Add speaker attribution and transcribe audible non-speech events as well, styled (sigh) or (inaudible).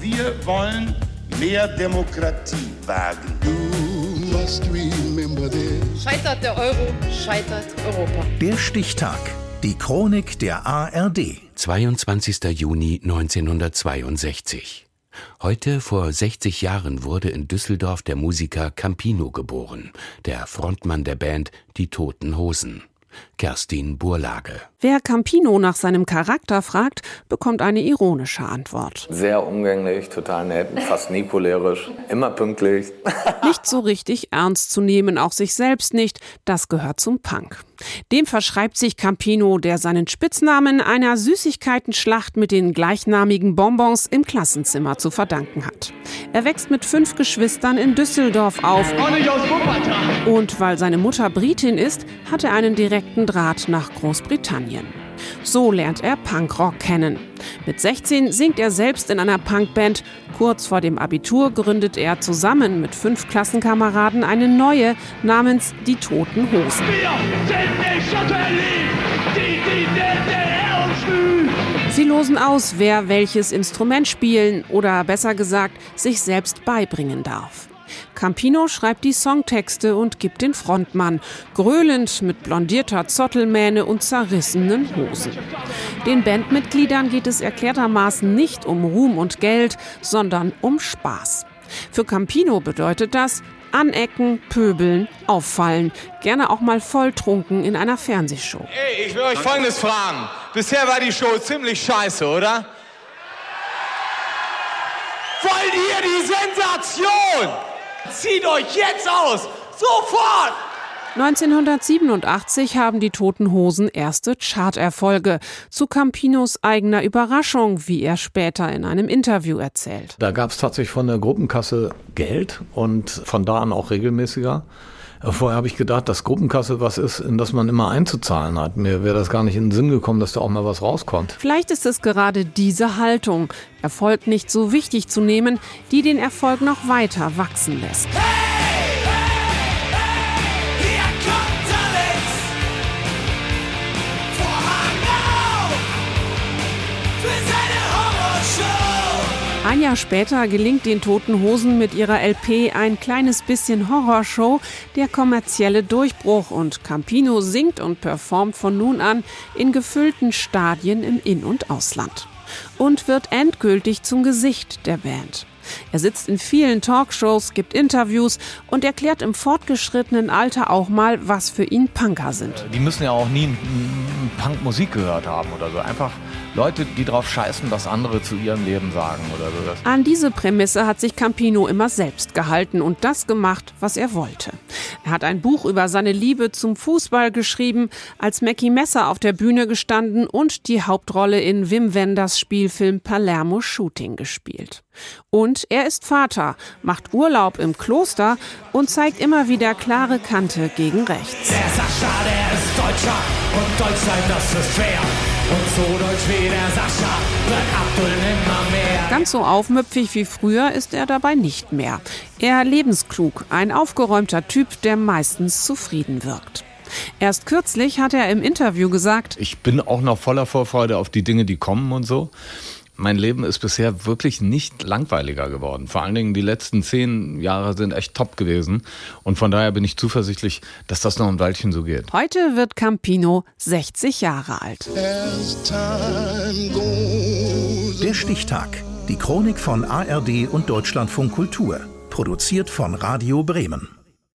Speaker 1: Wir wollen mehr Demokratie wagen.
Speaker 2: Scheitert der Euro, scheitert Europa.
Speaker 3: Der Stichtag. Die Chronik der ARD.
Speaker 4: 22. Juni 1962. Heute vor 60 Jahren wurde in Düsseldorf der Musiker Campino geboren, der Frontmann der Band Die Toten Hosen. Kerstin Burlage.
Speaker 5: Wer Campino nach seinem Charakter fragt, bekommt eine ironische Antwort.
Speaker 6: Sehr umgänglich, total nett, fast nie cholerisch, immer pünktlich. (laughs)
Speaker 5: Nicht so richtig ernst zu nehmen, auch sich selbst nicht, das gehört zum Punk. Dem verschreibt sich Campino, der seinen Spitznamen einer Süßigkeitenschlacht mit den gleichnamigen Bonbons im Klassenzimmer zu verdanken hat. Er wächst mit fünf Geschwistern in Düsseldorf auf. Und weil seine Mutter Britin ist, hat er einen direkten Draht nach Großbritannien. So lernt er Punkrock kennen. Mit 16 singt er selbst in einer Punkband. Kurz vor dem Abitur gründet er zusammen mit fünf Klassenkameraden eine neue namens Die Toten Hosen. Sie losen aus, wer welches Instrument spielen oder besser gesagt sich selbst beibringen darf. Campino schreibt die Songtexte und gibt den Frontmann, gröhlend mit blondierter Zottelmähne und zerrissenen Hosen. Den Bandmitgliedern geht es erklärtermaßen nicht um Ruhm und Geld, sondern um Spaß. Für Campino bedeutet das Anecken, pöbeln, auffallen, gerne auch mal volltrunken in einer Fernsehshow.
Speaker 7: Ey, ich will euch Folgendes fragen. Bisher war die Show ziemlich scheiße, oder? Wollt ihr die Sensation? Zieht euch jetzt aus! Sofort!
Speaker 5: 1987 haben die Toten Hosen erste Charterfolge. Zu Campinos eigener Überraschung, wie er später in einem Interview erzählt.
Speaker 8: Da gab es tatsächlich von der Gruppenkasse Geld und von da an auch regelmäßiger. Vorher habe ich gedacht, dass Gruppenkasse was ist, in das man immer einzuzahlen hat. Mir wäre das gar nicht in den Sinn gekommen, dass da auch mal was rauskommt.
Speaker 5: Vielleicht ist es gerade diese Haltung, Erfolg nicht so wichtig zu nehmen, die den Erfolg noch weiter wachsen lässt. Hey! Ein Jahr später gelingt den Toten Hosen mit ihrer LP ein kleines bisschen Horrorshow, der kommerzielle Durchbruch und Campino singt und performt von nun an in gefüllten Stadien im In- und Ausland und wird endgültig zum Gesicht der Band. Er sitzt in vielen Talkshows, gibt Interviews und erklärt im fortgeschrittenen Alter auch mal, was für ihn Punker sind.
Speaker 8: Die müssen ja auch nie Punkmusik gehört haben oder so. Einfach Leute, die drauf scheißen, was andere zu ihrem Leben sagen oder so.
Speaker 5: An diese Prämisse hat sich Campino immer selbst gehalten und das gemacht, was er wollte. Er hat ein Buch über seine Liebe zum Fußball geschrieben, als Mackie Messer auf der Bühne gestanden und die Hauptrolle in Wim Wenders Spielfilm Palermo Shooting gespielt. Und er ist Vater, macht Urlaub im Kloster und zeigt immer wieder klare Kante gegen rechts.
Speaker 9: Der Sascha, der ist Deutscher und Deutsch sein, das ist schwer. Und so deutsch wie der Sascha wird Abdul immer mehr.
Speaker 5: Ganz so aufmüpfig wie früher ist er dabei nicht mehr. Er lebensklug, ein aufgeräumter Typ, der meistens zufrieden wirkt. Erst kürzlich hat er im Interview gesagt,
Speaker 8: ich bin auch noch voller Vorfreude auf die Dinge, die kommen und so mein Leben ist bisher wirklich nicht langweiliger geworden. Vor allen Dingen die letzten zehn Jahre sind echt top gewesen. Und von daher bin ich zuversichtlich, dass das noch ein Weilchen so geht.
Speaker 5: Heute wird Campino 60 Jahre alt.
Speaker 3: Der Stichtag. Die Chronik von ARD und Deutschlandfunk Kultur. Produziert von Radio Bremen.